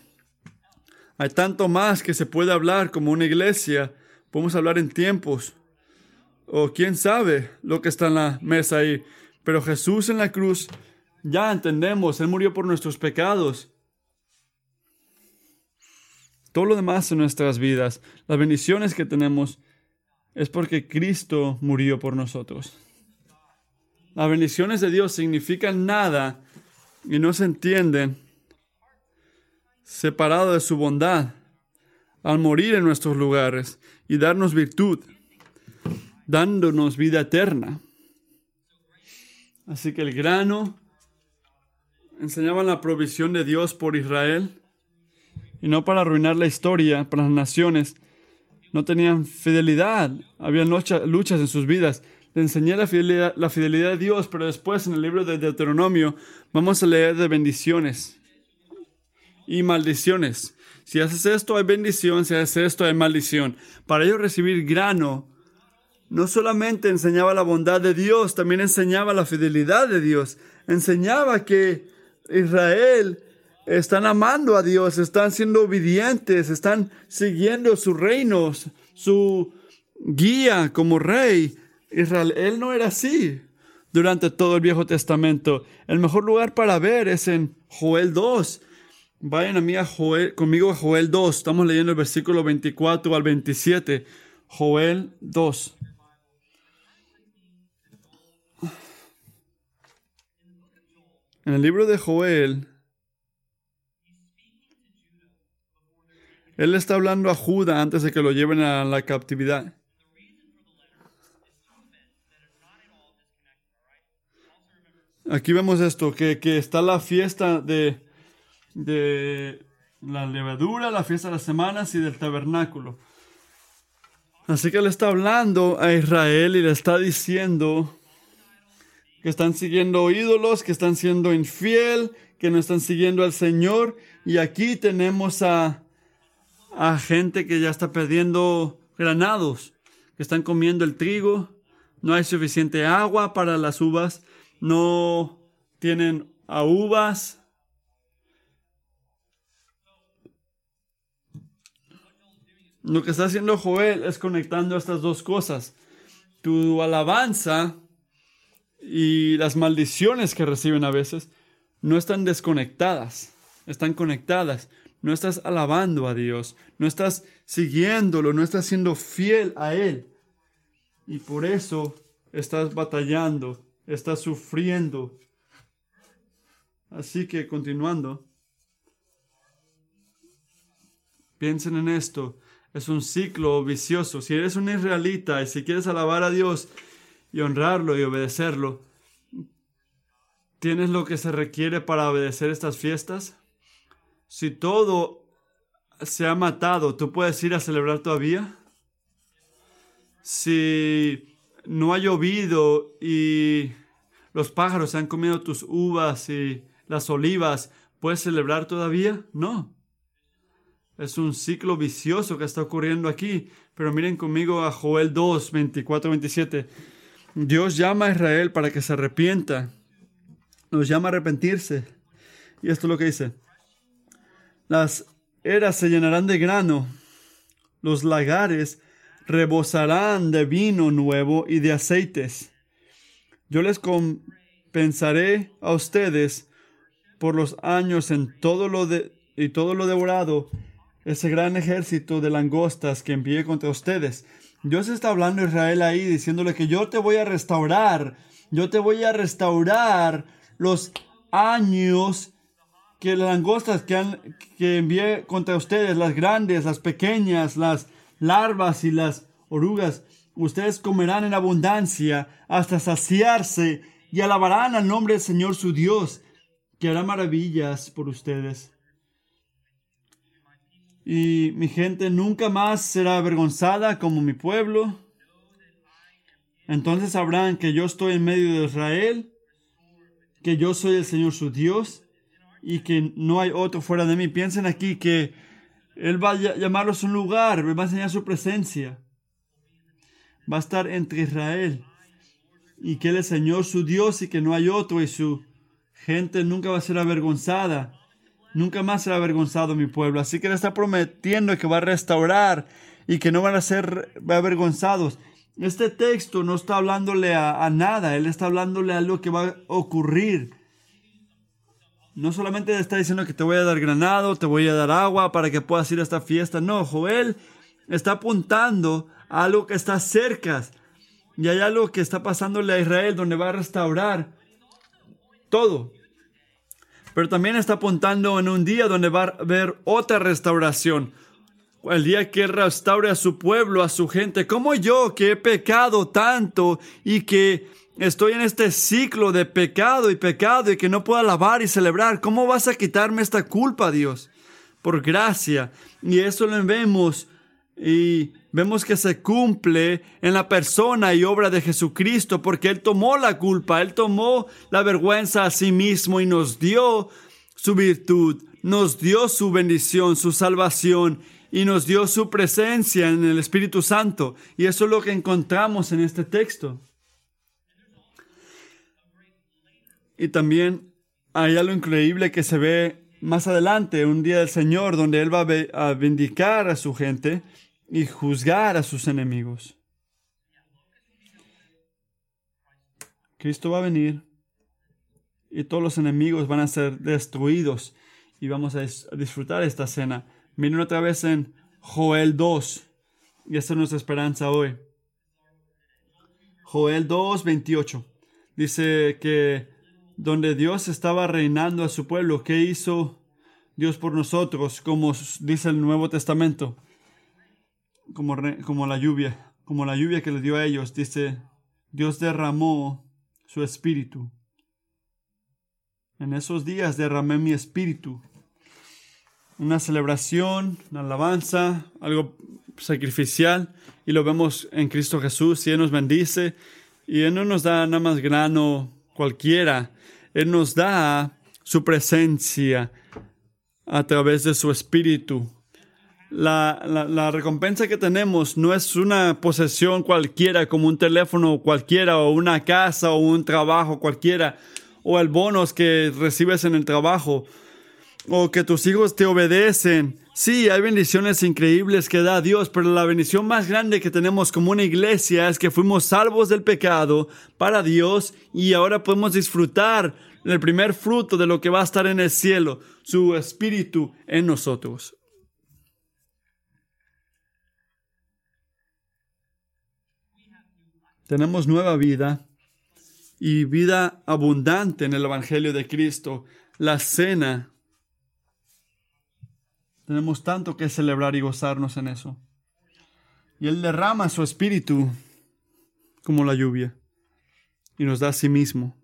Hay tanto más que se puede hablar como una iglesia. Podemos hablar en tiempos. O quién sabe lo que está en la mesa ahí. Pero Jesús en la cruz, ya entendemos, Él murió por nuestros pecados. Todo lo demás en nuestras vidas, las bendiciones que tenemos, es porque Cristo murió por nosotros. Las bendiciones de Dios significan nada y no se entienden separado de su bondad al morir en nuestros lugares y darnos virtud, dándonos vida eterna. Así que el grano enseñaba la provisión de Dios por Israel y no para arruinar la historia para las naciones, no tenían fidelidad, había luchas en sus vidas. Le enseñé la fidelidad, la fidelidad de Dios, pero después en el libro de Deuteronomio vamos a leer de bendiciones y maldiciones. Si haces esto hay bendición, si haces esto hay maldición. Para ellos recibir grano, no solamente enseñaba la bondad de Dios, también enseñaba la fidelidad de Dios. Enseñaba que Israel están amando a Dios, están siendo obedientes, están siguiendo su reino, su guía como rey. Israel, él no era así durante todo el Viejo Testamento. El mejor lugar para ver es en Joel 2. Vayan a mí a Joel, conmigo a Joel 2. Estamos leyendo el versículo 24 al 27. Joel 2. En el libro de Joel, Él está hablando a Judá antes de que lo lleven a la captividad. Aquí vemos esto, que, está la fiesta de, de la levadura, la fiesta de las semanas y del tabernáculo. Así que él está hablando a Israel y le está diciendo que están siguiendo ídolos, que están siendo infiel, que no están siguiendo al Señor. Y aquí tenemos a a gente que ya está perdiendo granados, que están comiendo el trigo, no hay suficiente agua para las uvas, no tienen a uvas. Lo que está haciendo Joel es conectando estas dos cosas. Tu alabanza y las maldiciones que reciben a veces no están desconectadas, están conectadas. no estás alabando a Dios, no estás siguiéndolo, no estás siendo fiel a Él. Y por eso estás batallando, estás sufriendo. Así que continuando, piensen en esto. Es un ciclo vicioso. Si eres un israelita y si quieres alabar a Dios y honrarlo y obedecerlo, ¿tienes lo que se requiere para obedecer estas fiestas? Si todo se ha matado, ¿tú puedes ir a celebrar todavía? Si no ha llovido y los pájaros se han comido tus uvas y las olivas, ¿puedes celebrar todavía? No. Es un ciclo vicioso que está ocurriendo aquí. Pero miren conmigo a Joel 2, 24, 27. Dios llama a Israel para que se arrepienta. Nos llama a arrepentirse. Y esto es lo que dice. Las eras se llenarán de grano, los lagares rebosarán de vino nuevo y de aceites. Yo les compensaré a ustedes por los años en todo lo de, y todo lo devorado, ese gran ejército de langostas que envié contra ustedes. Dios está hablando a Israel ahí, diciéndole que yo te voy a restaurar, yo te voy a restaurar los años que las langostas que, han, que envié contra ustedes, las grandes, las pequeñas, las larvas y las orugas, ustedes comerán en abundancia hasta saciarse y alabarán al nombre del Señor su Dios, que hará maravillas por ustedes. Y mi gente nunca más será avergonzada como mi pueblo. Entonces sabrán que yo estoy en medio de Israel, que yo soy el Señor su Dios y que no hay otro fuera de mí. Piensen aquí que Él va a llamarlos a un lugar, va a enseñar su presencia. Va a estar entre Israel y que Él es Señor su Dios y que no hay otro y su gente nunca va a ser avergonzada. Nunca más será avergonzado mi pueblo. Así que Él está prometiendo que va a restaurar y que no van a ser avergonzados. Este texto no está hablándole a, a nada, Él está hablándole a algo que va a ocurrir no solamente está diciendo que te voy a dar granado, te voy a dar agua para que puedas ir a esta fiesta. No, Joel está apuntando a algo que está cerca. Y hay algo que está pasándole a Israel donde va a restaurar todo. Pero también está apuntando en un día donde va a haber otra restauración. El día que restaure a su pueblo, a su gente, como yo que he pecado tanto y que Estoy en este ciclo de pecado y pecado y que no puedo alabar y celebrar. ¿Cómo vas a quitarme esta culpa, Dios? Por gracia. Y eso lo vemos y vemos que se cumple en la persona y obra de Jesucristo porque Él tomó la culpa, Él tomó la vergüenza a sí mismo y nos dio su virtud, nos dio su bendición, su salvación y nos dio su presencia en el Espíritu Santo. Y eso es lo que encontramos en este texto. Y también hay algo increíble que se ve más adelante, un día del Señor, donde Él va a vindicar a su gente y juzgar a sus enemigos. Cristo va a venir y todos los enemigos van a ser destruidos y vamos a disfrutar esta cena. Miren otra vez en Joel 2 y esta es nuestra esperanza hoy. Joel 2, 28 dice que donde Dios estaba reinando a su pueblo. ¿Qué hizo Dios por nosotros? Como dice el Nuevo Testamento, como, como la lluvia, como la lluvia que le dio a ellos. Dice, Dios derramó su espíritu. En esos días derramé mi espíritu. Una celebración, una alabanza, algo sacrificial. Y lo vemos en Cristo Jesús. Y Él nos bendice. Y Él no nos da nada más grano cualquiera. Él nos da su presencia a través de su espíritu. La, recompensa que tenemos no es una posesión cualquiera, como un teléfono cualquiera, o una casa, o un trabajo cualquiera, o el bonus que recibes en el trabajo. o que tus hijos te obedecen. Sí, hay bendiciones increíbles que da Dios, pero la bendición más grande que tenemos como una iglesia es que fuimos salvos del pecado para Dios y ahora podemos disfrutar el primer fruto de lo que va a estar en el cielo, su espíritu en nosotros. Tenemos nueva vida y vida abundante en el Evangelio de Cristo. La cena tenemos tanto que celebrar y gozarnos en eso. Y Él derrama su espíritu como la lluvia y nos da a sí mismo.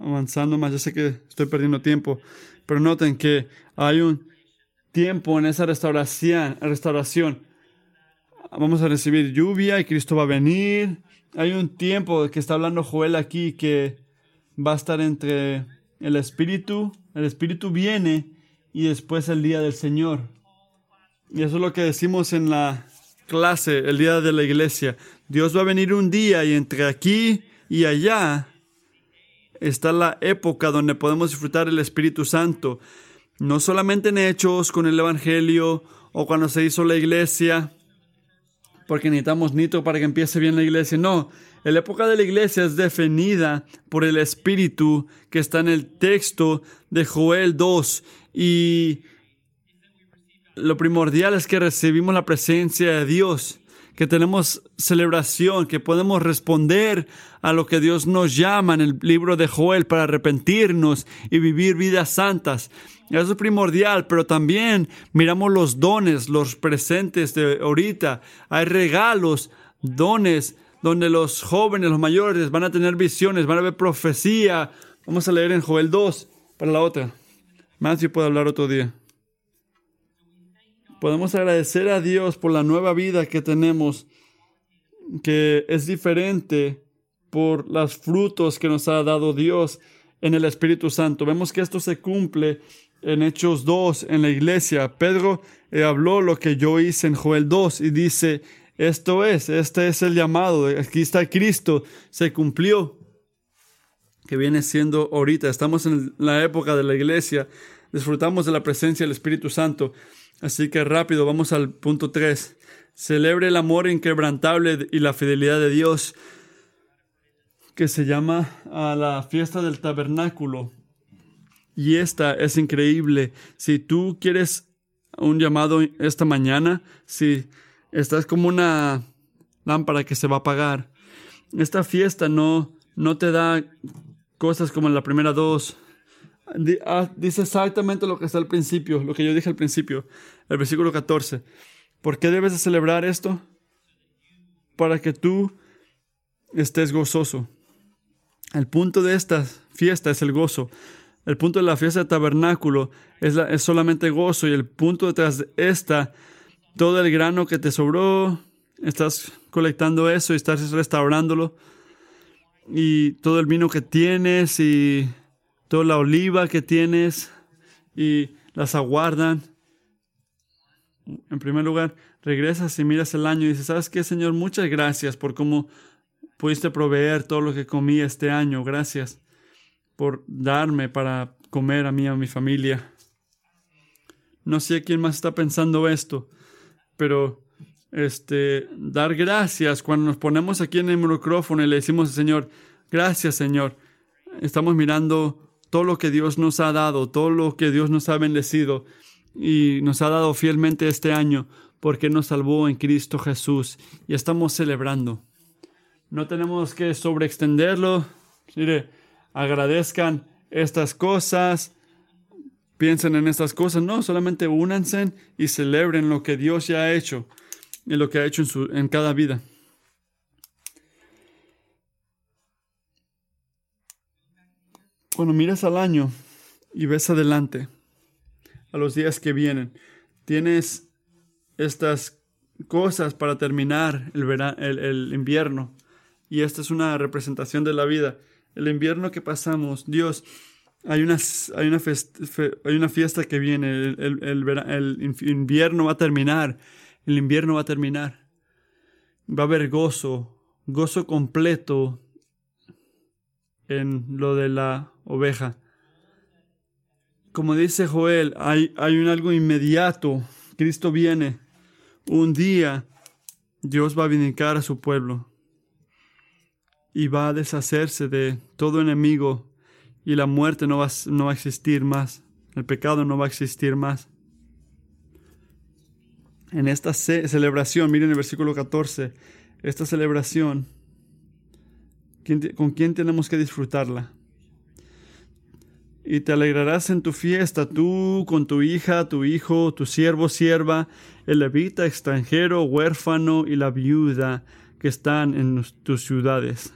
Avanzando más, ya sé que estoy perdiendo tiempo, pero noten que hay un tiempo en esa restauración, restauración. Vamos a recibir lluvia y Cristo va a venir. Hay un tiempo que está hablando Joel aquí que va a estar entre el Espíritu el Espíritu viene y después el día del Señor. Y eso es lo que decimos en la clase, el día de la iglesia. Dios va a venir un día y entre aquí y allá está la época donde podemos disfrutar el Espíritu Santo. No solamente en hechos con el Evangelio o cuando se hizo la iglesia, porque necesitamos nito para que empiece bien la iglesia. No, la época de la iglesia es definida por el Espíritu que está en el texto de Joel 2 y lo primordial es que recibimos la presencia de Dios, que tenemos celebración, que podemos responder a lo que Dios nos llama en el libro de Joel para arrepentirnos y vivir vidas santas. Eso es primordial, pero también miramos los dones, los presentes de ahorita. Hay regalos, dones donde los jóvenes, los mayores van a tener visiones, van a ver profecía. Vamos a leer en Joel 2 para la otra. Más si puedo hablar otro día. Podemos agradecer a Dios por la nueva vida que tenemos, que es diferente por los frutos que nos ha dado Dios en el Espíritu Santo. Vemos que esto se cumple en Hechos 2, en la iglesia. Pedro eh, habló lo que yo hice en Joel 2 y dice, esto es, este es el llamado, aquí está Cristo, se cumplió, que viene siendo ahorita, estamos en la época de la iglesia, disfrutamos de la presencia del Espíritu Santo, así que rápido, vamos al punto 3, celebre el amor inquebrantable y la fidelidad de Dios, que se llama a la fiesta del tabernáculo. Y esta es increíble. Si tú quieres un llamado esta mañana, si esta es como una lámpara que se va a apagar. Esta fiesta no, no te da cosas como en la primera dos. Ah, dice exactamente lo que está al principio, lo que yo dije al principio, el versículo 14. ¿Por qué debes de celebrar esto? Para que tú estés gozoso. El punto de esta fiesta es el gozo. El punto de la fiesta de tabernáculo es, es solamente gozo y el punto detrás de esta todo el grano que te sobró, estás colectando eso y estás restaurándolo. Y todo el vino que tienes y toda la oliva que tienes y las aguardan. En primer lugar, regresas y miras el año y dices, ¿sabes qué, Señor? Muchas gracias por cómo pudiste proveer todo lo que comí este año. Gracias por darme para comer a mí y a mi familia. No sé quién más está pensando esto, pero este, dar gracias cuando nos ponemos aquí en el micrófono y le decimos al Señor, gracias Señor, estamos mirando todo lo que Dios nos ha dado, todo lo que Dios nos ha bendecido y nos ha dado fielmente este año porque nos salvó en Cristo Jesús y estamos celebrando. No tenemos que sobreextenderlo. Mire, agradezcan estas cosas, piensen en estas cosas, no, solamente únanse y celebren lo que Dios ya ha hecho y lo que ha hecho en, su, en cada vida. Cuando miras al año y ves adelante, a los días que vienen, tienes estas cosas para terminar el, el, el invierno. Y esta es una representación de la vida. El invierno que pasamos, Dios hay una, hay una, hay una fiesta que viene, el, el, invierno va a terminar, el invierno va a terminar. Va a haber gozo, gozo completo en lo de la oveja. Como dice Joel, hay, hay un algo inmediato. Cristo viene. Un día Dios va a vindicar a su pueblo y va a deshacerse de todo enemigo y la muerte no va, no a existir más. El pecado no va a existir más. En esta celebración, miren el versículo 14, esta celebración, ¿con quién tenemos que disfrutarla? Y te alegrarás en tu fiesta, tú con tu hija, tu hijo, tu siervo, sierva, el levita, extranjero, huérfano y la viuda que están en tus ciudades.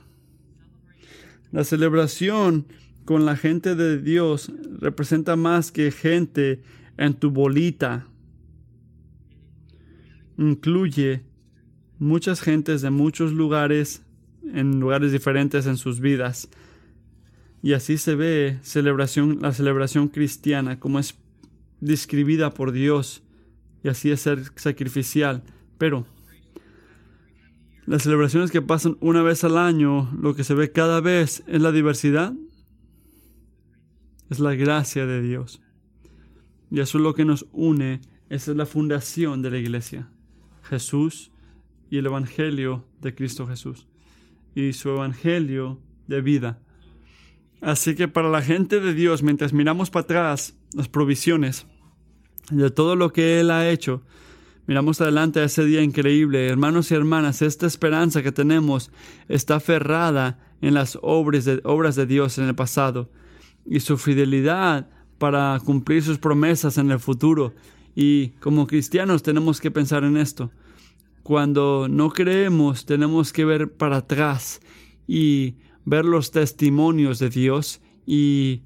La celebración con la gente de Dios representa más que gente en tu bolita. Incluye muchas gentes de muchos lugares, en lugares diferentes en sus vidas. Y así se ve celebración, la celebración cristiana, como es describida por Dios, y así es ser sacrificial. Pero las celebraciones que pasan una vez al año, lo que se ve cada vez es la diversidad, es la gracia de Dios. Y eso es lo que nos une, esa es la fundación de la iglesia. Jesús y el Evangelio de Cristo Jesús. Y su Evangelio de vida. Así que para la gente de Dios, mientras miramos para atrás las provisiones de todo lo que Él ha hecho, miramos adelante a ese día increíble. Hermanos y hermanas, esta esperanza que tenemos está aferrada en las obras de, obras de Dios en el pasado y su fidelidad para cumplir sus promesas en el futuro. Y como cristianos tenemos que pensar en esto. Cuando no creemos, tenemos que ver para atrás y ver los testimonios de Dios y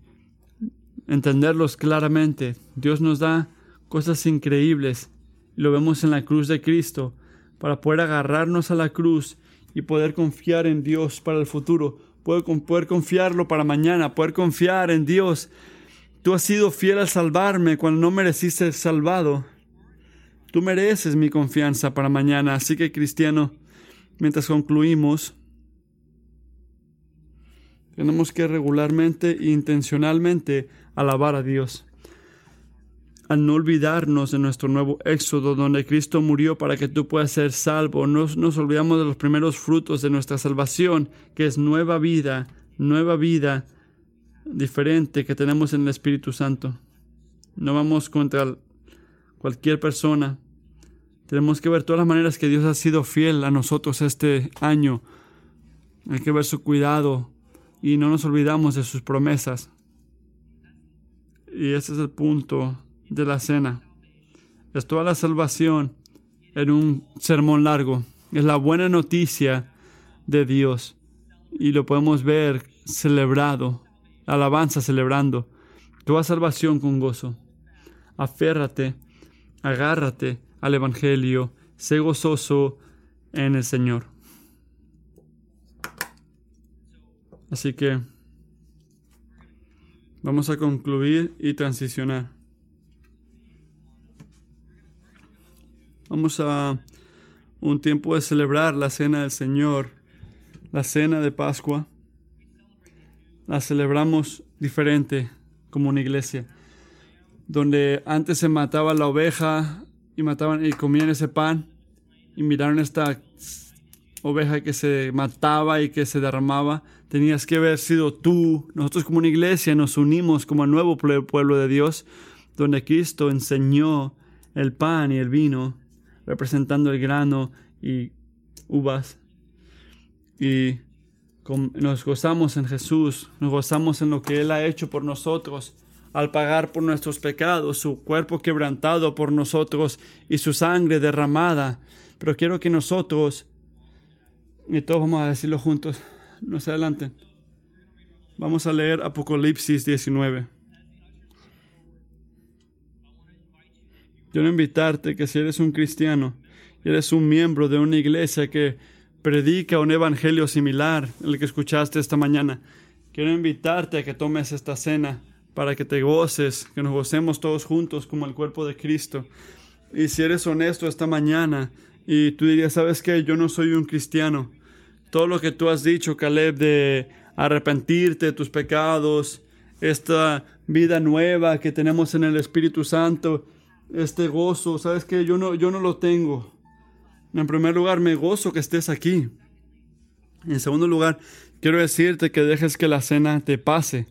entenderlos claramente. Dios nos da cosas increíbles. Lo vemos en la cruz de Cristo para poder agarrarnos a la cruz y poder confiar en Dios para el futuro, poder, confiarlo para mañana, poder confiar en Dios. Tú has sido fiel al salvarme cuando no mereciste ser salvado. Tú mereces mi confianza para mañana. Así que, cristiano, mientras concluimos, tenemos que regularmente e intencionalmente alabar a Dios. Al no olvidarnos de nuestro nuevo éxodo, donde Cristo murió para que tú puedas ser salvo, no nos olvidamos de los primeros frutos de nuestra salvación, que es nueva vida, nueva vida diferente que tenemos en el Espíritu Santo. No vamos contra cualquier persona. Tenemos que ver todas las maneras que Dios ha sido fiel a nosotros este año. Hay que ver su cuidado, y no nos olvidamos de sus promesas. Y ese es el punto de la cena. Es toda la salvación en un sermón largo. Es la buena noticia de Dios. Y lo podemos ver celebrado, alabanza celebrando. Toda salvación con gozo. Aférrate, agárrate al Evangelio, sé gozoso en el Señor. Así que vamos a concluir y transicionar. Vamos a un tiempo de celebrar la cena del Señor, la cena de Pascua. La celebramos diferente como una iglesia, donde antes se mataba la oveja y mataban y comían ese pan y miraron esta oveja que se mataba y que se derramaba, tenías que haber sido tú. Nosotros como una iglesia nos unimos como el nuevo pueblo de Dios, donde Cristo enseñó el pan y el vino, representando el grano y uvas. Y nos gozamos en Jesús, nos gozamos en lo que Él ha hecho por nosotros al pagar por nuestros pecados, su cuerpo quebrantado por nosotros y su sangre derramada. Pero quiero que nosotros y todos vamos a decirlo juntos. No se adelanten. Vamos a leer Apocalipsis 19. Quiero invitarte que si eres un cristiano eres un miembro de una iglesia que predica un evangelio similar al que escuchaste esta mañana, quiero invitarte a que tomes esta cena para que te goces, que nos gocemos todos juntos como el cuerpo de Cristo. Y si eres honesto esta mañana y tú dirías, ¿sabes qué? Yo no soy un cristiano todo lo que tú has dicho, Caleb, de arrepentirte tus pecados, esta vida nueva que tenemos en el Espíritu Santo, este gozo, ¿sabes qué? Yo no, yo no lo tengo. En primer lugar, me gozo que estés aquí. En segundo lugar, quiero decirte que dejes que la cena te pase.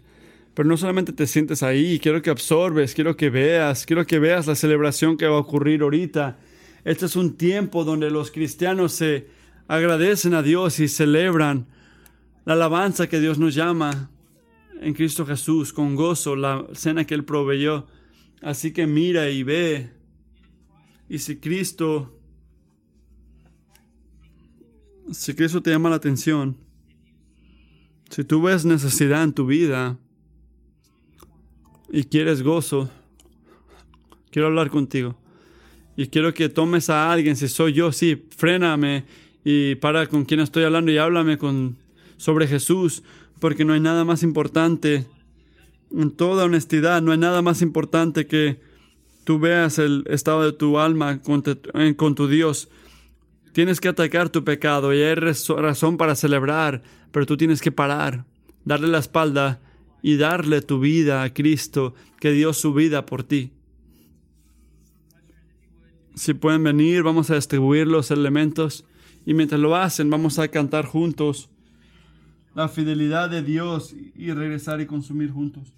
Pero no solamente te sientes ahí, quiero que absorbes, quiero que veas, quiero que veas la celebración que va a ocurrir ahorita. Este es un tiempo donde los cristianos se agradecen a Dios y celebran la alabanza que Dios nos llama en Cristo Jesús con gozo, la cena que Él proveyó. Así que mira y ve. Y si Cristo, si Cristo te llama la atención, si tú ves necesidad en tu vida y quieres gozo, quiero hablar contigo. Y quiero que tomes a alguien, si soy yo, sí, fréname y para con quien estoy hablando y háblame con, sobre Jesús, porque no hay nada más importante, en toda honestidad, no hay nada más importante que tú veas el estado de tu alma con, eh, con tu Dios. Tienes que atacar tu pecado y hay razón para celebrar, pero tú tienes que parar, darle la espalda y darle tu vida a Cristo, que dio su vida por ti. Si pueden venir, vamos a distribuir los elementos y mientras lo hacen, vamos a cantar juntos la fidelidad de Dios y regresar y consumir juntos.